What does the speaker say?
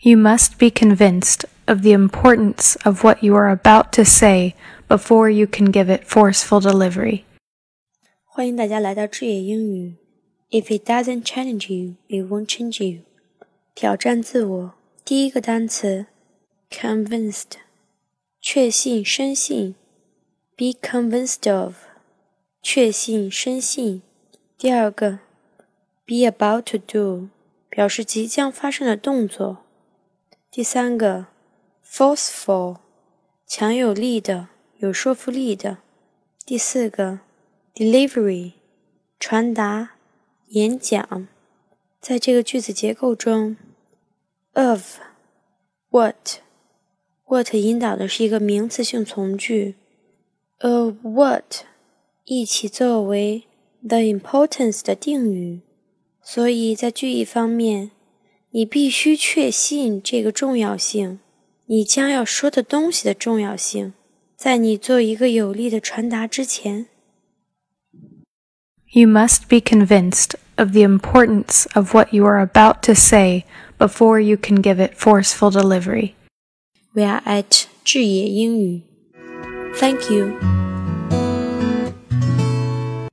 You must be convinced of the importance of what you are about to say before you can give it forceful delivery. 欢迎大家来到智也英语。If it doesn't challenge you, it won't change you. 挑战自我。第一个单词, convinced of. be about to do, 表示即将发生的动作。第三个，forceful，强有力的、有说服力的。第四个，delivery，传达、演讲。在这个句子结构中，of what what 引导的是一个名词性从句，of what 一起作为 the importance 的定语，所以在句意方面。你必须确信这个重要性，你将要说的东西的重要性，在你做一个有力的传达之前。You must be convinced of the importance of what you are about to say before you can give it forceful delivery. We are at 智也英语. Thank you.